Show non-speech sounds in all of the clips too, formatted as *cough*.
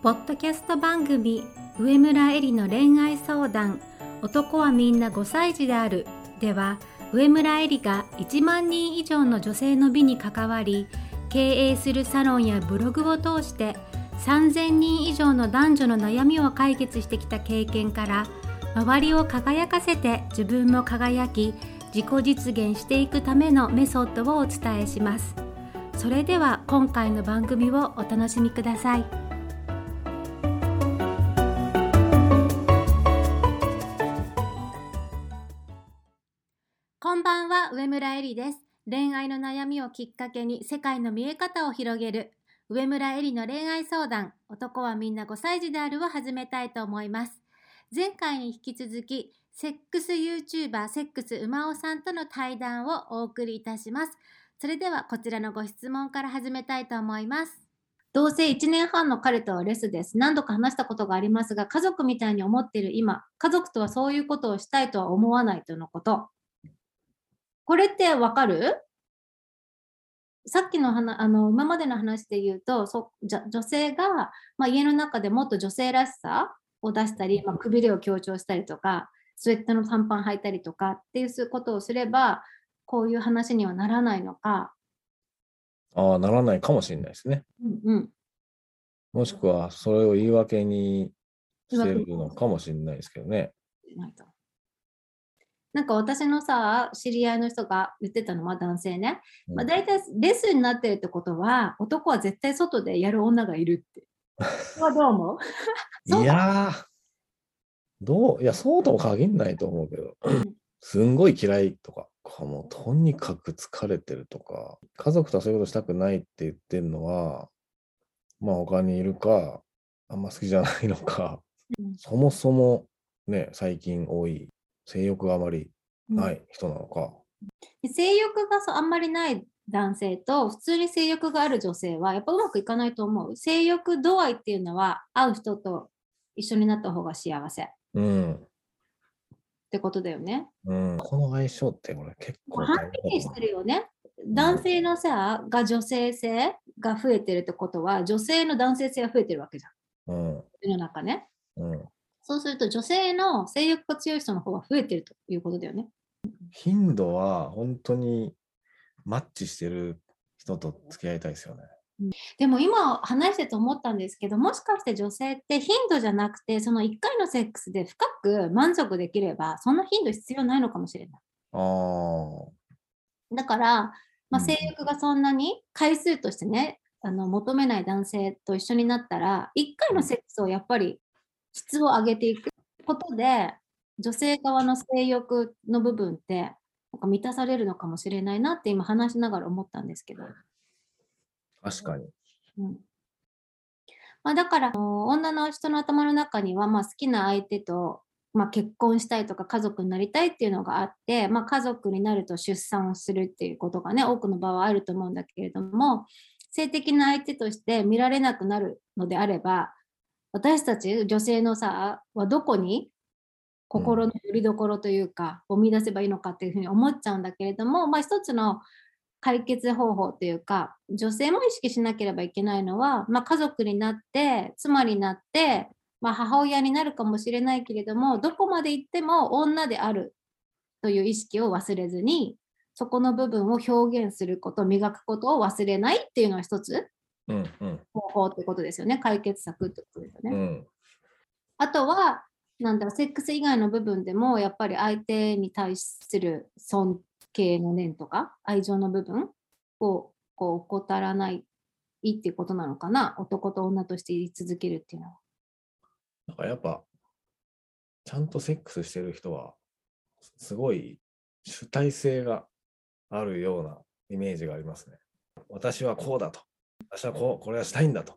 ポッドキャスト番組上村えりの恋愛相談。男はみんな5歳児である。では上村えりが1万人以上の女性の美に関わり経営するサロンやブログを通して3000人以上の男女の悩みを解決してきた経験から周りを輝かせて自分も輝き自己実現していくためのメソッドをお伝えします。それでは今回の番組をお楽しみください。は上村えりです。恋愛の悩みをきっかけに世界の見え方を広げる。上村えりの恋愛相談。男はみんな5歳児であるを始めたいと思います。前回に引き続きセックス YouTuber セックス馬尾さんとの対談をお送りいたします。それではこちらのご質問から始めたいと思います。同棲1年半の彼とはレスです。何度か話したことがありますが、家族みたいに思っている今、家族とはそういうことをしたいとは思わないとのこと。これってわかる？さっきの話あの今までの話で言うとそじゃ女性が、まあ、家の中でもっと女性らしさを出したり、まあ、くびれを強調したりとかスウェットの短パン履いたりとかっていうことをすればこういう話にはならないのか。ああならないかもしれないですね。うんうん、もしくはそれを言い訳にしてるのかもしれないですけどね。ないとなんか私のさ、知り合いの人が言ってたのは男性ね。まあ、大体レスになってるってことは、男は絶対外でやる女がいるって。*laughs* はどう思う？*laughs* いやー、どう？いや、そうとも限んないと思うけど、すんごい嫌いとか、もうとにかく疲れてるとか、家族とはそういうことしたくないって言ってるのは、まあ他にいるか、あんま好きじゃないのか、うん、そもそもね、最近多い性欲があまりない人なのか。うん、性欲があんまりない男性と普通に性欲がある女性はやっぱうまくいかないと思う。性欲度合いっていうのは会う人と一緒になった方が幸せ。うん。ってことだよね。うん。この相性ってこれ結構。はっきりしてるよね。男性のさ、が女性性が増えてるってことは、女性の男性性が増えてるわけじゃん。うん。世の中ね。うん。そうすると女性の性欲が強い人の方が増えてるということだよね。頻度は本当にマッチしてる人と付き合いたいですよね。でも今話してて思ったんですけどもしかして女性って頻度じゃなくてその1回のセックスで深く満足できればそんな頻度必要ないのかもしれない。あだから、まあ、性欲がそんなに回数としてね、あの求めない男性と一緒になったら1回のセックスをやっぱり質を上げていくことで、女性側の性欲の部分って、なんか満たされるのかもしれないなって今話しながら思ったんですけど。確かに。うんまあ、だから女の人の頭の中には、まあ、好きな相手と、まあ、結婚したいとか家族になりたいっていうのがあって、まあ、家族になると出産をするっていうことがね多くの場合あると思うんだけれども性的な相手として見られなくなるのであれば私たち女性のさはどこに心の拠り所というか、を見出せばいいのかっていうふうに思っちゃうんだけれども、まあ、一つの解決方法というか女性も意識しなければいけないのは、まあ、家族になって妻になって、まあ、母親になるかもしれないけれどもどこまで行っても女であるという意識を忘れずにそこの部分を表現すること磨くことを忘れないっていうのは一つ、方法ってことですよね。解決策ってことですよね。うん、あとは、なんだろう、セックス以外の部分でも、やっぱり相手に対する尊敬の念とか、愛情の部分をこう怠らないっていうことなのかな。男と女として言い続けるっていうのは。なんかやっぱ、ちゃんとセックスしてる人は、すごい主体性があるようなイメージがありますね。私はこうだと。私はこうこれはしたいんだと。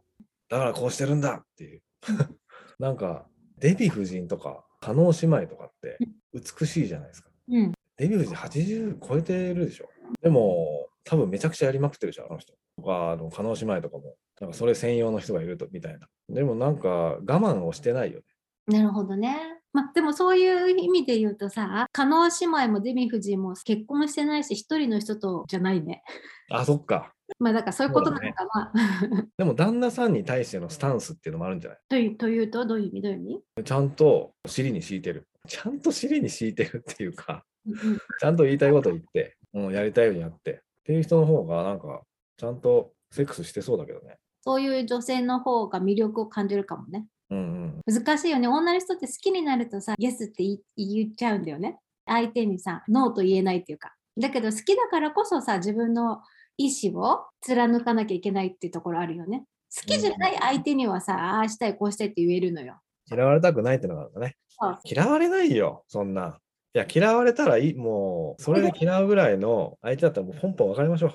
だからこうしてるんだっていう。*laughs* なんか、デヴィ夫人とか、加納姉妹とかって美しいじゃないですか。うん、デヴィ夫人80超えてるでしょ。でも、多分めちゃくちゃやりまくってるじゃん、あの人。とか、あの加納姉妹とかも、なんかそれ専用の人がいるとみたいな。でもなんか我慢をしてないよね。なるほどね。まあ、でもそういう意味で言うとさ、加納姉妹もデヴィ夫人も結婚してないし、一人の人とじゃないね。あ、そっか。まあだからそういうことなのかな。でも旦那さんに対してのスタンスっていうのもあるんじゃない？というというと、どういう意味？どういう意味？ちゃんと尻に敷いてる。ちゃんと尻に敷いてるっていうか、うんちゃんと言いたいこと言って、うん、やりたいようにやって。っていう人の方が、なんか、ちゃんとセックスしてそうだけどね。そういう女性の方が魅力を感じるかもね。うんうん。難しいよね。女の人って好きになるとさ、イエスって言っちゃうんだよね。相手にさ、ノーと言えないっていうか。だけど好きだからこそさ、自分の意思を貫かなきゃいけないっていうところあるよね。好きじゃない相手にはさ、ああしたい、こうしたいって言えるのよ。嫌われたくないってのがあるんだね。嫌われないよ、そんな。いや、嫌われたらいい、もう、それで嫌うぐらいの相手だったらもう本邦別れましょ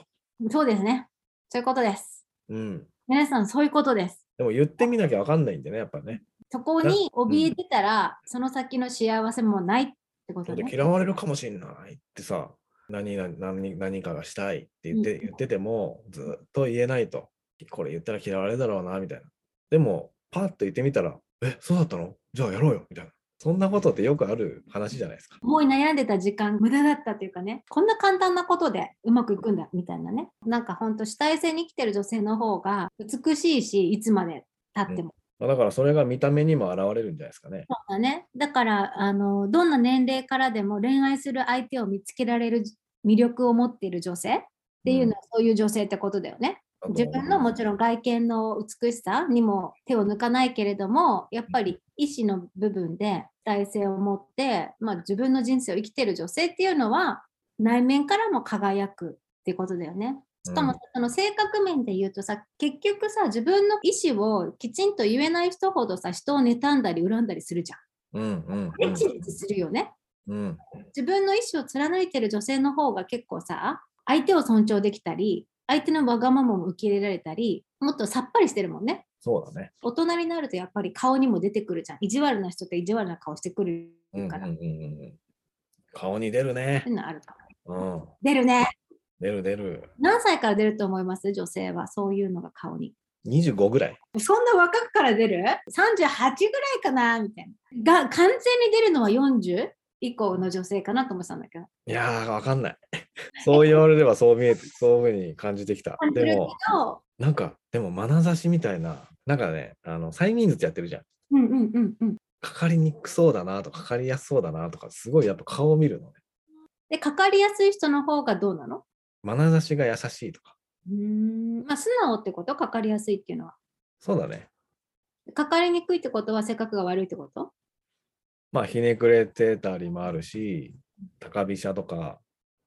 そうですね。そういうことです。う。うん。皆さん、そういうことです。でも言ってみなきゃわかんないんでね、やっぱね。そこに怯えてたら、その先の幸せもないってことね。で嫌われるかもしれないってさ、何々何何かがしたいって言って,、うん言ってても、ずっと言えないと。これ言ったら嫌われるだろうな、みたいな。でも、パッと言ってみたら、え、そうだったの？じゃあやろうよ、みたいな。そんなことってよくある話じゃないですか。思い悩んでた時間無駄だったというかねこんな簡単なことでうまくいくんだみたいなねなんかほんと主体性に生きてる女性の方が美しいしいつまで経っても、まあだからそれが見た目にも現れるんじゃないですかね。そうだねだからあのどんな年齢からでも恋愛する相手を見つけられる魅力を持っている女性っていうのはそういう女性ってことだよね、自分のもちろん外見の美しさにも手を抜かないけれどもやっぱり意思の部分で体性を持って、まあ、自分の人生を生きてる女性っていうのは内面からも輝くっていうことだよね。しかもうんその性格面で言うとさ結局さ自分の意思をきちんと言えない人ほどさ人を妬んだり恨んだりするじゃん。うんうんエチエチするよね。うん。自分の意思を貫いてる女性の方が結構さ相手を尊重できたり相手のわがままも受け入れられたりもっとさっぱりしてるもんねそうだね。大人になるとやっぱり顔にも出てくるじゃん意地悪な人って意地悪な顔してくるから、うんうんうんうん。顔に出るね。出るね出る出る。何歳から出ると思います？女性はそういうのが顔に25ぐらい。そんな若くから出る ?38 ぐらいかなみたいなが完全に出るのは40以降の女性かなと思ってたんだけどいやー、わかんない。*laughs* そう言われればそう見えて、そういうふうに感じてきた。でも、どなんか、でも、眼差しみたいな、なんかね、あの、催眠術やってるじゃん。うんうんうんうんかかりにくそうだなとか、かかりやすそうだなとか、すごいやっぱ顔を見るのね。でかかりやすい人の方がどうなの？眼差しが優しいとか。うーんまあ素直ってこと？かかりやすいっていうのはそうだね。かかりにくいってことは性格が悪いってこと？まあ、ひねくれてたりもあるし、高飛車とか、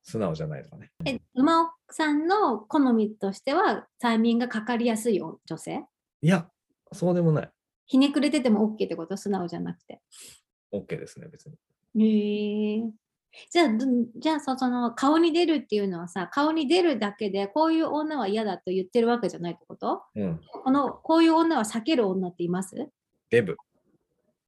素直じゃないとかね。え馬尾さんの好みとしては催眠がかかりやすいよ女性？いや、そうでもない。ひねくれてても OK ってこと？素直じゃなくて OK ですね、別に。へえじゃあどじゃあそその顔に出るっていうのはさ顔に出るだけでこういう女は嫌だと言ってるわけじゃないってこと？うん。このこういう女は避ける女っています？デブ。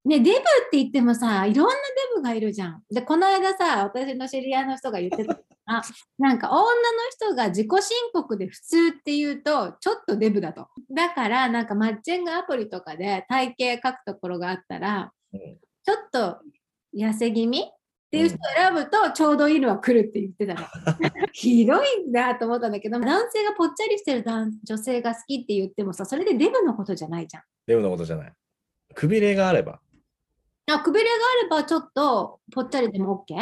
ね、デブって言ってもさ、いろんなデブがいるじゃん。で、この間さ、私の知り合いの人が言ってた。あ、なんか女の人が自己申告で普通って言うと、ちょっとデブだと。だから、なんかマッチングアプリとかで体型書くところがあったら、うんちょっと痩せ気味っていう人を選ぶと、ちょうどいいのは来るって言ってたの。*laughs* ひどいんだと思ったんだけど、男性がぽっちゃりしてる男女性が好きって言ってもさ、それでデブのことじゃないじゃん。デブのことじゃない。くびれがあれば。あくびれがあればちょっとぽっちゃりでも OK?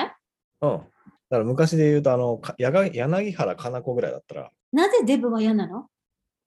うん。だから昔で言うと、あの、柳原かな子ぐらいだったら、なぜデブは嫌なの？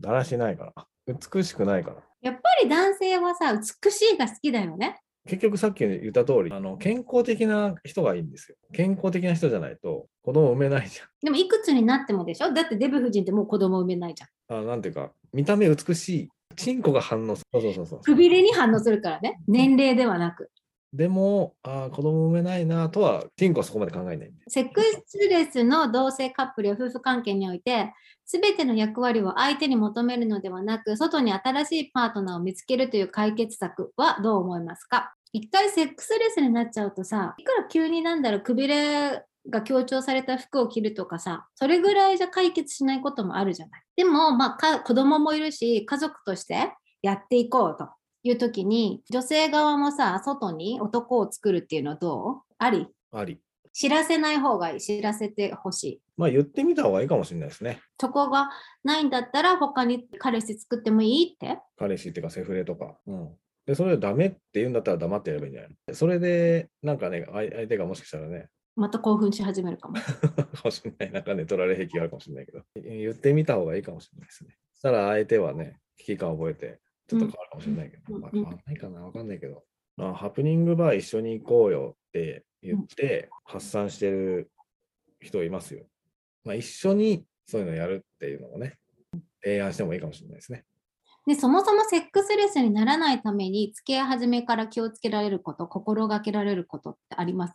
だらしないから。美しくないから。やっぱり男性はさ、美しいが好きだよね。結局さっき言った通り、あの、健康的な人がいいんですよ。健康的な人じゃないと子供産めないじでもいくつになってもでしょ？だってデブ夫人ってもう子供産めないじゃん。ゃん。あなんていうか、見た目美しい。チンコが反応する。そうそうそうそう。くびれに反応するからね。年齢ではなく。でも、あー子供産めないなとは、チンコはそこまで考えない。セックスレスの同性カップルや夫婦関係において、すべての役割を相手に求めるのではなく、外に新しいパートナーを見つけるという解決策はどう思いますか？一回セックスレスになっちゃうとさ、いくら急になんだろう、くびれが強調された服を着るとかさ、それぐらいじゃ解決しないこともあるじゃない。でも、まあ、子供もいるし、家族としてやっていこうという時に、女性側もさ、外に男を作るっていうのはどう？あり？あり。知らせない方がいい。知らせてほしい。まあ言ってみた方がいいかもしれないですね。そこがないんだったら他に彼氏作ってもいいって？彼氏っていうかセフレとか。うん。で、それでダメって言うんだったら黙ってやればいいんじゃない？それで、なんかね、相相手がもしかしたらね、また興奮し始めるかも。か *laughs* もしれない。なんかね、取られ癖があるかもしれないけど、言ってみた方がいいかもしれないですね。そしたら相手はね、危機感を覚えて、ちょっと変わるかもしれないけど、うんまあ、変わらないかな、わかんないけど、まあ、ハプニングバー一緒に行こうよって言って発散してる人いますよ。まあ、一緒にそういうのやるっていうのをね、提案してもいいかもしれないですね。で、そもそもセックスレスにならないために付き合い始めから気をつけられること、心がけられることってあります？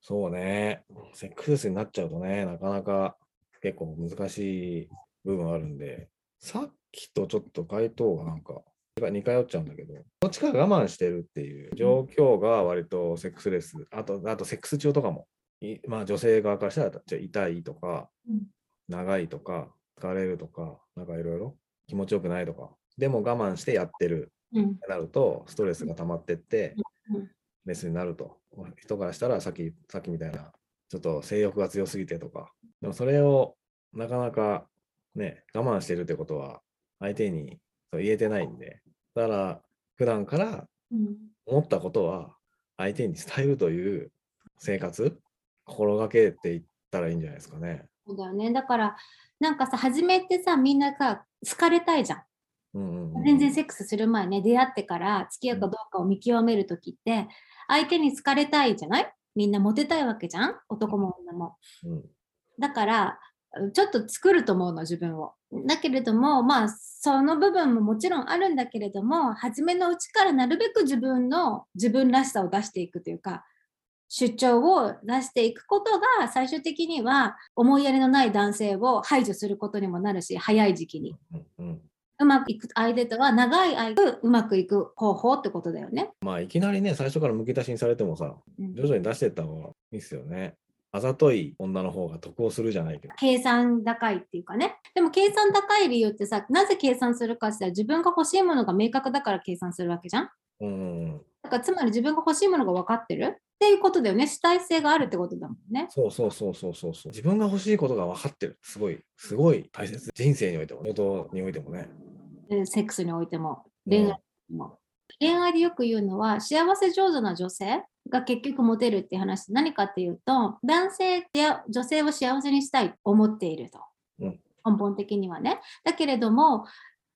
そうね。セックスレスになっちゃうとね、なかなか結構難しい部分あるんで、さっきとちょっと回答がなんか似通っちゃうんだけど、どっちかが我慢してるっていう状況が割とセックスレス、あと、あとセックス中とかも、いまあ女性側からしたらじゃあ痛いとか、うん。長いとか、疲れるとか、なんかいろいろ気持ちよくないとか、でも我慢してやってる。うん。ってなると、ストレスが溜まってってうん、レスになると。人からしたら、さっき、さっきみたいな、ちょっと性欲が強すぎてとか、でもそれをなかなかね、我慢してるってことは、相手にそう言えてないんで、だから、普段からうん思ったことは、相手に伝えるという生活、心がけていったらいいんじゃないですかね。そうだよね。だから、なんかさ、初めてさ、みんなさ、好かれたいじゃん。うん全然セックスする前ね、出会ってから付き合うかどうかを見極めるときって、相手に好かれたいじゃない？みんなモテたいわけじゃん？男も女も。うんだから、ちょっと作ると思うの、自分を。だけれども、まあ、その部分ももちろんあるんだけれども、初めのうちからなるべく自分の自分らしさを出していくというか、主張を出していくことが最終的には思いやりのない男性を排除することにもなるし、早い時期に。うまくいく相手とは長い間うまくいく方法ってことだよね。まあ、いきなりね、最初からむき出しにされてもさ、うん徐々に出していった方がいいですよね。あざとい女の方が得をするじゃないけど。計算高いっていうかね。でも計算高い理由ってさ、なぜ計算するかって言ったら自分が欲しいものが明確だから計算するわけじゃん。うんうん、だからつまり自分が欲しいものが分かってるっていうことだよね。主体性があるってことだもんね。そうそうそうそうそうそう。自分が欲しいことが分かってる。すごい、すごい大切。人生においても、仕事においてもね。えセックスにおいても、うん恋愛にも。恋愛でよく言うのは、幸せ上手な女性が結局モテるって話。何かっていうと、男性や女性を幸せにしたいと思っていると。うん根本的にはね。だけれども、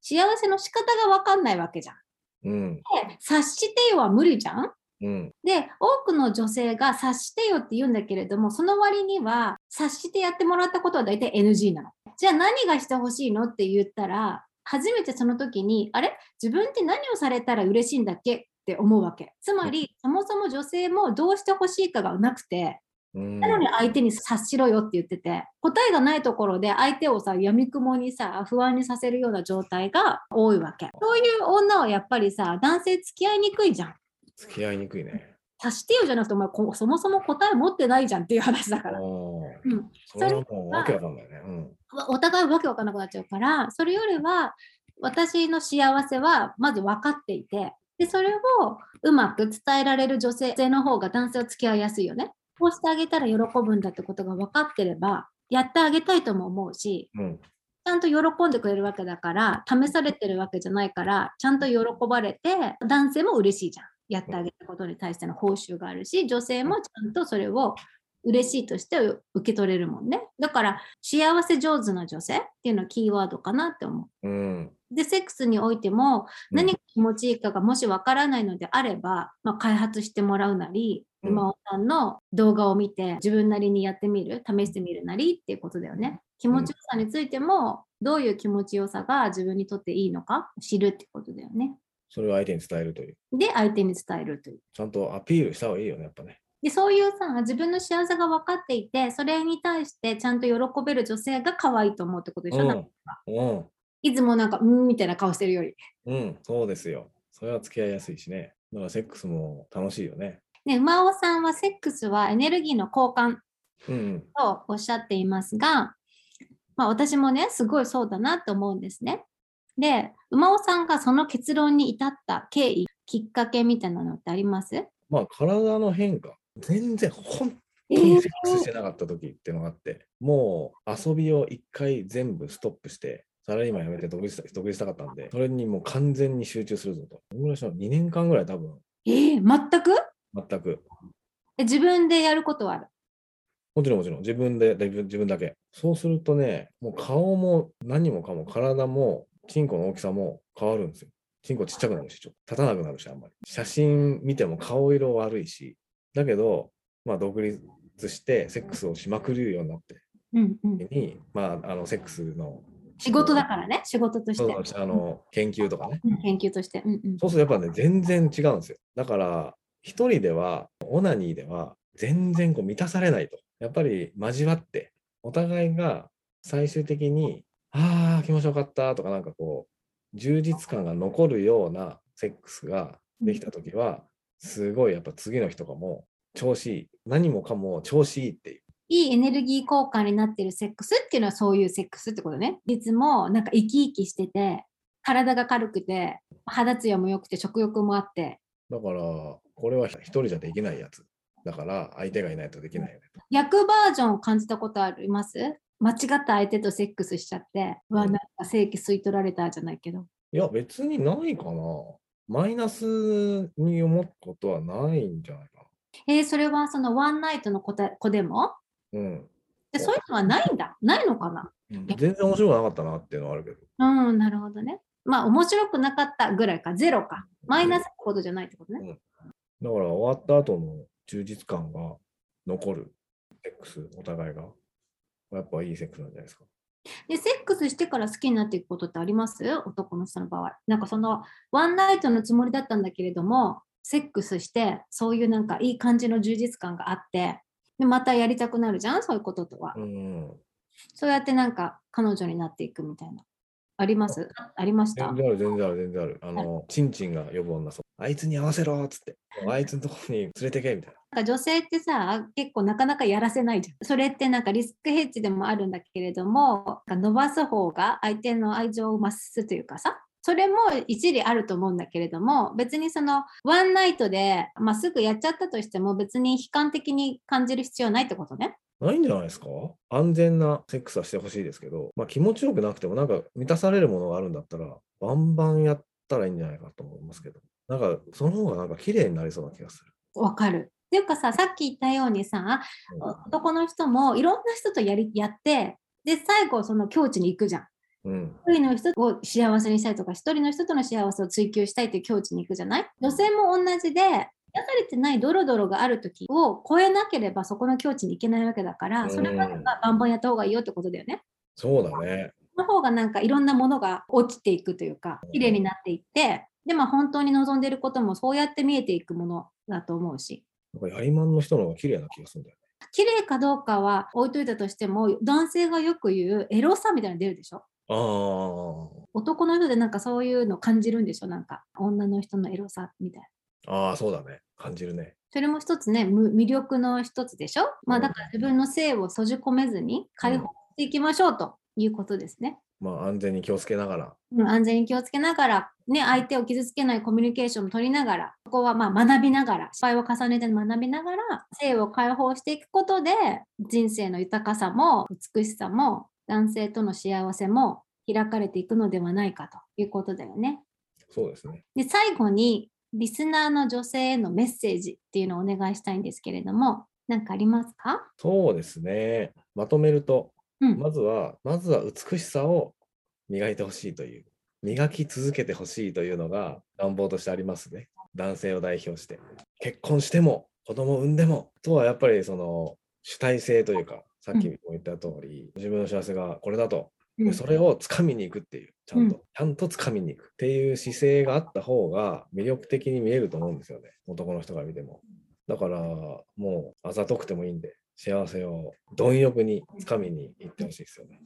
幸せの仕方が分かんないわけじゃん。うん、で察してよは無理じゃんうん、で、多くの女性が察してよって言うんだけれども、その割には察してやってもらったことは大体 NG なの。じゃあ何がしてほしいのって言ったら、初めてその時に、あれ？自分って何をされたら嬉しいんだっけ？って思うわけ。つまり、そもそも女性もどうしてほしいかがなくて、うん。なのに相手に察しろよって言ってて、答えがないところで相手をさ、闇雲にさ、不安にさせるような状態が多いわけ。そういう女はやっぱりさ、男性付き合いにくいじゃん。付き合いにくいね。察してよじゃなくて、お前こそもそも答え持ってないじゃんっていう話だから。うん、それはもうわけわかんないね。うん。お互いわけわかんなくなっちゃうから、それよりは私の幸せはまず分かっていて、でそれをうまく伝えられる女性の方が男性を付き合いやすいよね。こうしてあげたら喜ぶんだってことが分かってれば、やってあげたいとも思うし、うん。ちゃんと喜んでくれるわけだから、試されてるわけじゃないから、ちゃんと喜ばれて、男性も嬉しいじゃん。やってあげたことに対しての報酬があるし、女性もちゃんとそれを嬉しいとして受け取れるもんね。だから、幸せ上手な女性っていうのはキーワードかなって思うん。う。で、セックスにおいても、何が気持ちいいかがもしわからないのであれば、まあ、開発してもらうなり、うんさんの動画を見て自分なりにやってみる、試してみるなりっていうことだよね。気持ちよさについても、どういう気持ちよさが自分にとっていいのか知るってことだよね。それを相手に伝えるという。で、相手に伝えるという。ちゃんとアピールした方がいいよね、やっぱね。で、そういうさ、自分の幸せが分かっていて、それに対してちゃんと喜べる女性が可愛いと思うってことでしょ、なんかうん。いつもなんか、うんみたいな顔してるより。うん。そうですよ。それは付き合いやすいしね。だからセックスも楽しいよね。ね、馬尾さんはセックスはエネルギーの交換うんうん。とおっしゃっていますが、まあ、私もね、すごいそうだなと思うんですね。で、馬尾さんがその結論に至った経緯、きっかけみたいなのってあります？まあ、体の変化。全然、本えーセックスしてなかった時っていうのがあって、もう遊びを一回全部ストップして、サラリーマン辞めて独立した独立したかったんで、それにもう完全に集中するぞと。どんぐらいしたの ?2 年間ぐらい多分、えー全く？全く。え自分でやることはある？もちろんもちろん、自分で、自分自分だけ。そうするとね、もう顔も何もかも体も、チンコの大きさも変わるんですよ。チンコちっちゃくなるし、ちょっと立たなくなるし、あんまり。写真見ても顔色悪いし、だけど、まあ独立してセックスをしまくるようになって、うんうん、に、まあ、あの、セックスの、仕事だからね、仕事としてあの、研究とかね。うん研究として。うんうんそうするとやっぱね、全然違うんですよ。だから、一人では、オナニーでは、全然こう満たされないと。やっぱり交わって、お互いが最終的に、ああ、気持ちよかったとか、なんかこう、充実感が残るようなセックスができたときは、すごいやっぱ次の日とかも調子いい。何もかも調子いいっていう。いいエネルギー交換になってるセックスっていうのはそういうセックスってことね。いつもなんか生き生きしてて、体が軽くて、肌ツヤも良くて、食欲もあって、だから、これは一人じゃできないやつ。だから、相手がいないとできないよね。逆バージョンを感じたことあります？間違った相手とセックスしちゃって、うんなんか正規吸い取られたじゃないけど。いや、別にないかな。マイナスに思うことはないんじゃないかえーそれはそのワンナイトの子で子でもな。うん。でそういうのはないんだ。ないのかな？全然面白くなかったなっていうのはあるけど。うん、なるほどね。まあ、面白くなかったぐらいか、ゼロか。マイナスってことじゃないってことね。だから終わった後の充実感が残るセックス、お互いが。やっぱいいセックスなんじゃないですか。で、セックスしてから好きになっていくことってあります？男の人の場合。なんかその、ワンナイトのつもりだったんだけれども、セックスして、そういうなんかいい感じの充実感があって、で、またやりたくなるじゃん？そういうこととは。うん。そうやってなんか彼女になっていくみたいな。あります？あありました？全然ある、全然ある、全然ある。あの、チンチンが呼ぶ女そう。あいつに合わせろっつって。あいつのとこに連れてけみたいな。なんか女性ってさ、結構なかなかやらせないじゃん。それってなんかリスクヘッジでもあるんだけれども、なんか伸ばす方が相手の愛情を増すというかさ、それも一理あると思うんだけれども、別にそのワンナイトで、まあ、すぐやっちゃったとしても別に悲観的に感じる必要ないってことね。ないんじゃないですか？安全なセックスはしてほしいですけど、まあ、気持ちよくなくても、なんか満たされるものがあるんだったら、バンバンやったらいいんじゃないかと思いますけど、なんかその方がなんか綺麗になりそうな気がする。わかる。っていうかさ、さっき言ったようにさ、うん男の人もいろんな人とやりやって、で、最後その境地に行くじゃん。うん。一人の人を幸せにしたいとか、一人の人との幸せを追求したいという境地に行くじゃない？女性も同じで、癒されてないドロドロがある時を超えなければそこの境地に行けないわけだから、それまではバンバンやった方がいいよってことだよね。そうだね。その方がなんかいろんなものが落ちていくというか、綺麗になっていって、で、まあ本当に望んでいることもそうやって見えていくものだと思うし。なんかやりまんの人の方が綺麗な気がするんだよね。綺麗かどうかは置いといたとしても、男性がよく言うエロさみたいなの出るでしょ？ああ。男の人でなんかそういうの感じるんでしょ？なんか女の人のエロさみたいな。ああ、そうだね。感じるね。それも一つね、む魅力の一つでしょ？まあだから自分の性を閉じ込めずに解放していきましょうということですね。まあ安全に気をつけながら。うん安全に気をつけながら、ね、相手を傷つけないコミュニケーションも取りながら、ここはまあ学びながら、失敗を重ねて学びながら、性を解放していくことで、人生の豊かさも美しさも、男性との幸せも開かれていくのではないかということだよね。そうですね。で、最後に、リスナーの女性へのメッセージっていうのをお願いしたいんですけれども、何かありますか？そうですね。まとめると、うん。まずは、まずは美しさを磨いてほしいという、磨き続けてほしいというのが願望としてありますね。男性を代表して。結婚しても、子供を産んでも、とはやっぱりその主体性というか、さっきも言った通り、自分の幸せがこれだと、でそれを掴みに行くっていう、ちゃんと、うんちゃんと掴みに行くっていう姿勢があった方が魅力的に見えると思うんですよね。男の人が見ても。だから、もうあざとくてもいいんで、幸せを貪欲に掴みに行ってほしいですよね。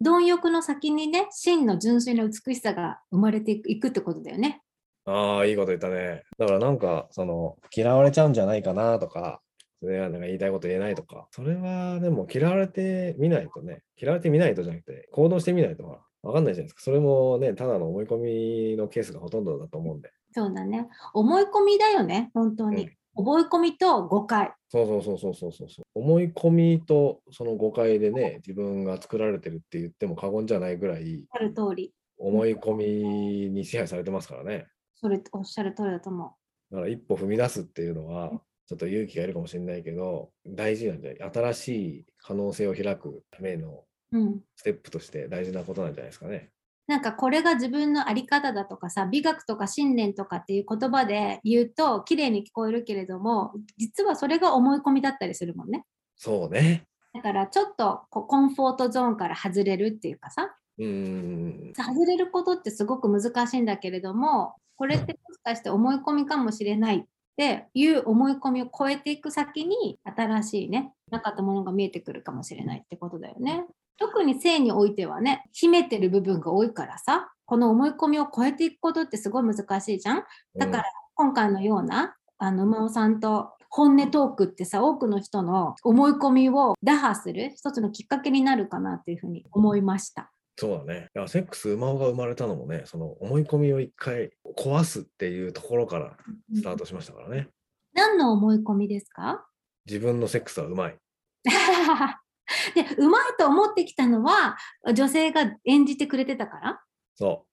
貪欲の先にね、真の純粋な美しさが生まれていくってことだよね。ああ、いいこと言ったね。だからなんか、その、嫌われちゃうんじゃないかなとか、それはなんか言いたいこと言えないとか、それはでも嫌われてみないとね、嫌われてみないとじゃなくて、行動してみないとわわかんないじゃないですか。それもね、ただの思い込みのケースがほとんどだと思うんで。そうだね。思い込みだよね、本当に。覚え込みと誤解。そうそうそうそうそうそうそう。思い込みとその誤解でね、自分が作られてるって言っても過言じゃないぐらい、おっしゃる通り。思い込みに支配されてますからね。それおっしゃる通りだと思だから一歩踏み出すっていうのは、ちょっと勇気がいるかもしれないけど、大事なんじゃない？新しい可能性を開くためのう。うん。ステップとして大事なことなんじゃないですかね。なんかこれが自分のあり方だとかさ美学とか信念とかっていう言葉で言うと綺麗に聞こえるけれども実はそれが思い込みだったりするもんねそうね。だからちょっとこうコンフォートゾーンから外れるっていうかさうーん。外れることってすごく難しいんだけれどもこれってもしかして思い込みかもしれないっていう思い込みを超えていく先に新しいねなかったものが見えてくるかもしれないってことだよね。特に性においてはね秘めてる部分が多いからさこの思い込みを超えていくことってすごい難しいじゃん。だから今回のようなあの馬尾さんと本音トークってさ多くの人の思い込みを打破する一つのきっかけになるかなっていうふうに思いました。そうだね。いやセックス馬尾が生まれたのもね、その思い込みを一回壊すっていうところからスタートしましたからね。何の思い込みですか？自分のセックスはうまい。*laughs* でうまいと思ってきたのは女性が演じてくれてたから？そ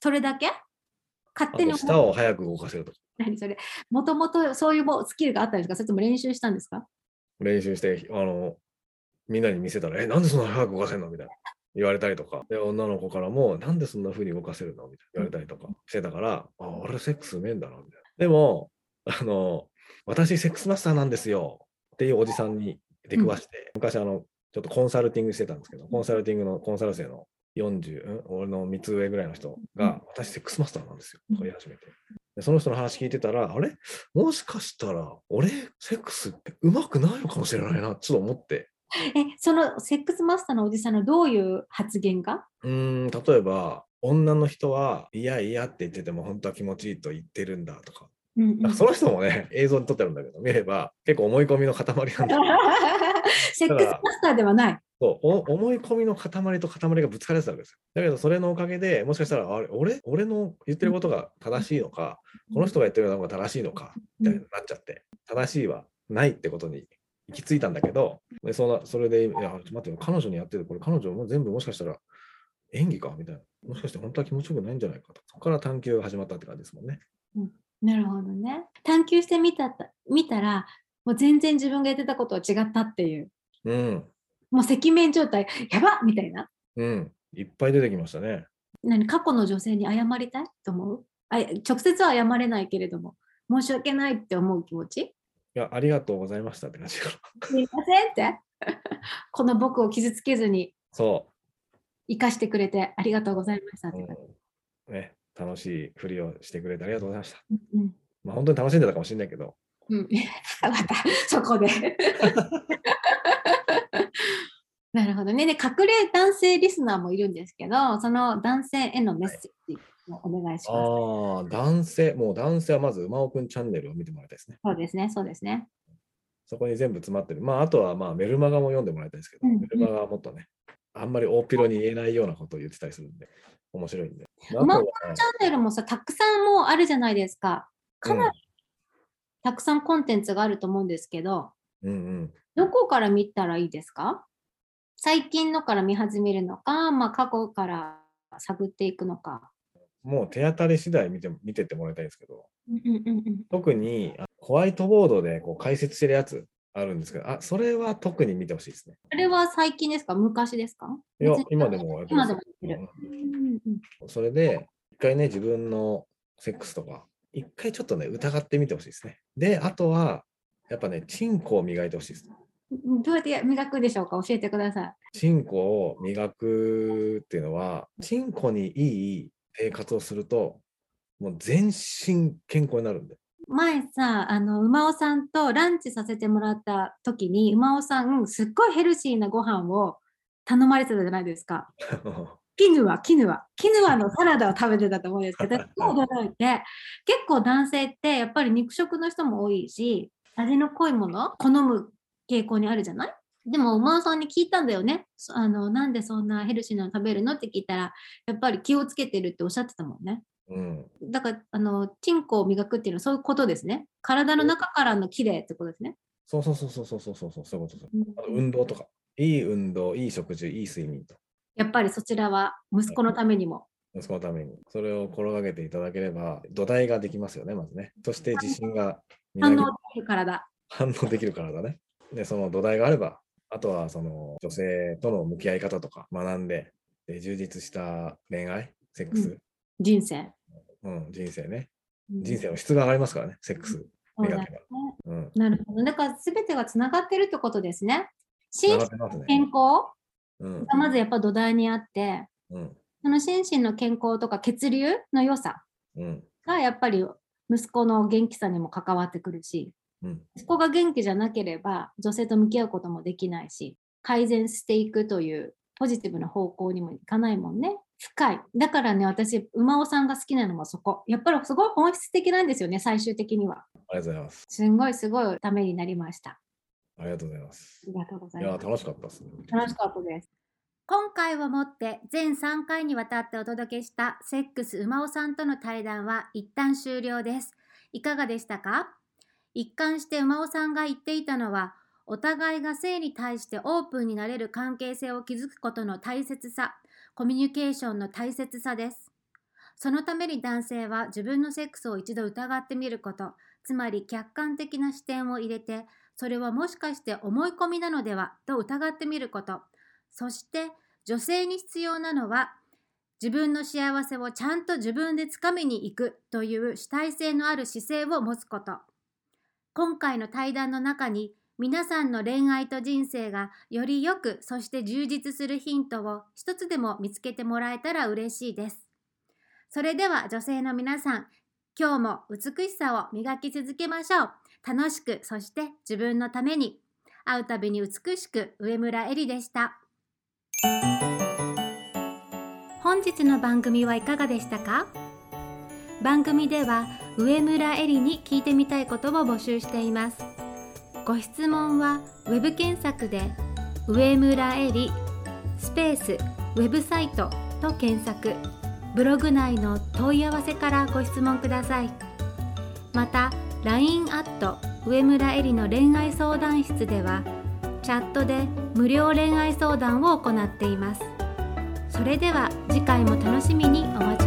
それだけ？う。勝手にあと舌を早く動かせるとか。何それ？もともとそういうもスキルがあったんですか？それとも練習したんですか？練習して、あの、みんなに見せたら、え、なんでそんな早く動かせるの？みたいな。言われたりとか。で、女の子からも、なんでそんな風に動かせるの？みたいな言われたりとかしてたから、あ、俺セックスうめえんだな、みたいな。でも、あの、私セックスマスターなんですよっていうおじさんに出くわして、昔あの、ちょっとコンサルティングしてたんですけど、コンサルティングのコンサル生の40、うん？俺の3つ上ぐらいの人が、私セックスマスターなんですよ、とか言い始めて。でその人の話聞いてたら、あれ？もしかしたら、俺、セックスってうまくないのかもしれないな、ちょっと思って。えそのセックスマスターのおじさんのどういう発言が？うーん、例えば、女の人は、いやいやって言ってても、本当は気持ちいいと言ってるんだとか。うんうんその人もね、映像に撮ってあるんだけど、見れば、結構思い込みの塊なんだ。*laughs* セックスマスターではない。そうお思い込みの塊と塊がぶつかれてたわけですよ。だけど、それのおかげでもしかしたら、あれ、俺、俺の言ってることが正しいのか、この人が言ってるのが正しいのか、みたいになっちゃって、正しいはないってことに行き着いたんだけど、でそのそれで、いや、待ってよ、彼女にやってる、これ彼女も全部もしかしたら演技かみたいな。もしかして本当は気持ちよくないんじゃないかと。そこから探求が始まったって感じですもんね。なるほどね。探求してみたた見たら、もう全然自分がやってたことは違ったっていう。うん。もう赤面状態、やばっみたいな。うん。いっぱい出てきましたね。何過去の女性に謝りたいと思う？あ直接は謝れないけれども、申し訳ないって思う気持ち？いや、ありがとうございましたって感じかな。すいませんって。この僕を傷つけずにそ生かしてくれてありがとうございましたっう、て感じ。うん。ね、楽しいふりをしてくれてありがとうございました。うんまあ本当に楽しんでたかもしれないけど、うん、うん、またそこで。*laughs* なるほどね。で、隠れ男性リスナーもいるんですけど、その男性へのメッセージをお願いします。ああ、男性、もう男性はまず馬尾くんチャンネルを見てもらいたいですね。そうですね、そうですね。そこに全部詰まってる。まあ、あとはまあメルマガも読んでもらいたいですけど、うんメルマガはもっとね、あんまり大っぴろに言えないようなことを言ってたりするんで、面白いんで。まあ馬尾あとはチャンネルもさ、たくさんもうあるじゃないですか。かなりたくさんコンテンツがあると思うんですけど、うんうんどこから見たらいいですか？最近のから見始めるのか、まあ、過去から探っていくのか。もう手当たり次第見て見てってもらいたいんですけど、特にあホワイトボードでこう解説してるやつあるんですけど、あ、それは特に見てほしいですね。あれは最近ですか？昔ですか？いや今でも今でもやってる。それで、一回ね、自分のセックスとか、一回ちょっとね、疑ってみてほしいですね。で、あとは、やっぱね、チンコを磨いてほしいです。うんどうやって磨くんでしょうか？教えてくださチンコを磨くっていうのは、チンコにいい生活をすると、もう全身健康になるんで。い。前さ、あの、馬尾さんとランチさせてもらった時に、馬尾さん、すっごいヘルシーなご飯を頼まれてたじゃないですか。*laughs* キヌア、キヌア、キヌアのサラダを食べてたと思うんですけど、すごい驚いて、結構男性ってやっぱり肉食の人も多いし、味の濃いもの好む傾向にあるじゃない？でも、馬尾さんに聞いたんだよね。そあの、なんでそんなヘルシーなの食べるのって聞いたら、やっぱり気をつけてるっておっしゃってたもんね。うん。だから、あの、チンコを磨くっていうのはそういうことですね。体の中からの綺麗ってことですね。そうそうそうそうそうそうそうそうそういうこと運動とか。いい運動、いい食事、いい睡眠と。やっぱりそちらは息子のためにも。息子のために。それを心がけていただければ、土台ができますよね、まずね。そして自信が反応できる体。反応できるからだね。で、その土台があれば、あとはその女性との向き合い方とか学んで、で充実した恋愛、セックス、人生。うん人生ね。うん人生の質が上がりますからね、セックス。そうだねうん。なるほど。だから全てがつながってるってことですね。心身繋がってますね。健康うん。がまずやっぱ土台にあって、うん。その心身の健康とか血流の良さうん。がやっぱり息子の元気さにも関わってくるし、うん。息子が元気じゃなければ女性と向き合うこともできないし、改善していくというポジティブな方向にもいかないもんね。深い。だからね、私、馬尾さんが好きなのもそこ。やっぱりすごい本質的なんですよね、最終的には。ありがとうございます。すんごいすごいためになりました。ありがとうございますあ。りがとうございや、います。楽しかったですね。楽しかったです。今回をもって全3回にわたってお届けしたセックス馬尾さんとの対談は一旦終了です。いかがでしたか？一貫して馬尾さんが言っていたのは、お互いが性に対してオープンになれる関係性を築くことの大切さ、コミュニケーションの大切さです。そのために男性は自分のセックスを一度疑ってみること、つまり客観的な視点を入れて、それはもしかして思い込みなのではと疑ってみること、そして女性に必要なのは自分の幸せをちゃんと自分でつかみに行くという主体性のある姿勢を持つこと。今回の対談の中に皆さんの恋愛と人生がより良くそして充実するヒントを一つでも見つけてもらえたら嬉しいです。それでは女性の皆さん、今日も美しさを磨き続けましょう。楽しく、そして自分のために。会うたびに美しく、上村えりでした。本日の番組はいかがでしたか？番組では上村えりに聞いてみたいことを募集しています。ご質問はウェブ検索で上村えりスペースウェブサイトと検索。ブログ内の問い合わせからご質問ください。また LINE アット上村えりの恋愛相談室ではチャットで無料恋愛相談を行っています。それでは次回も楽しみにお待ちください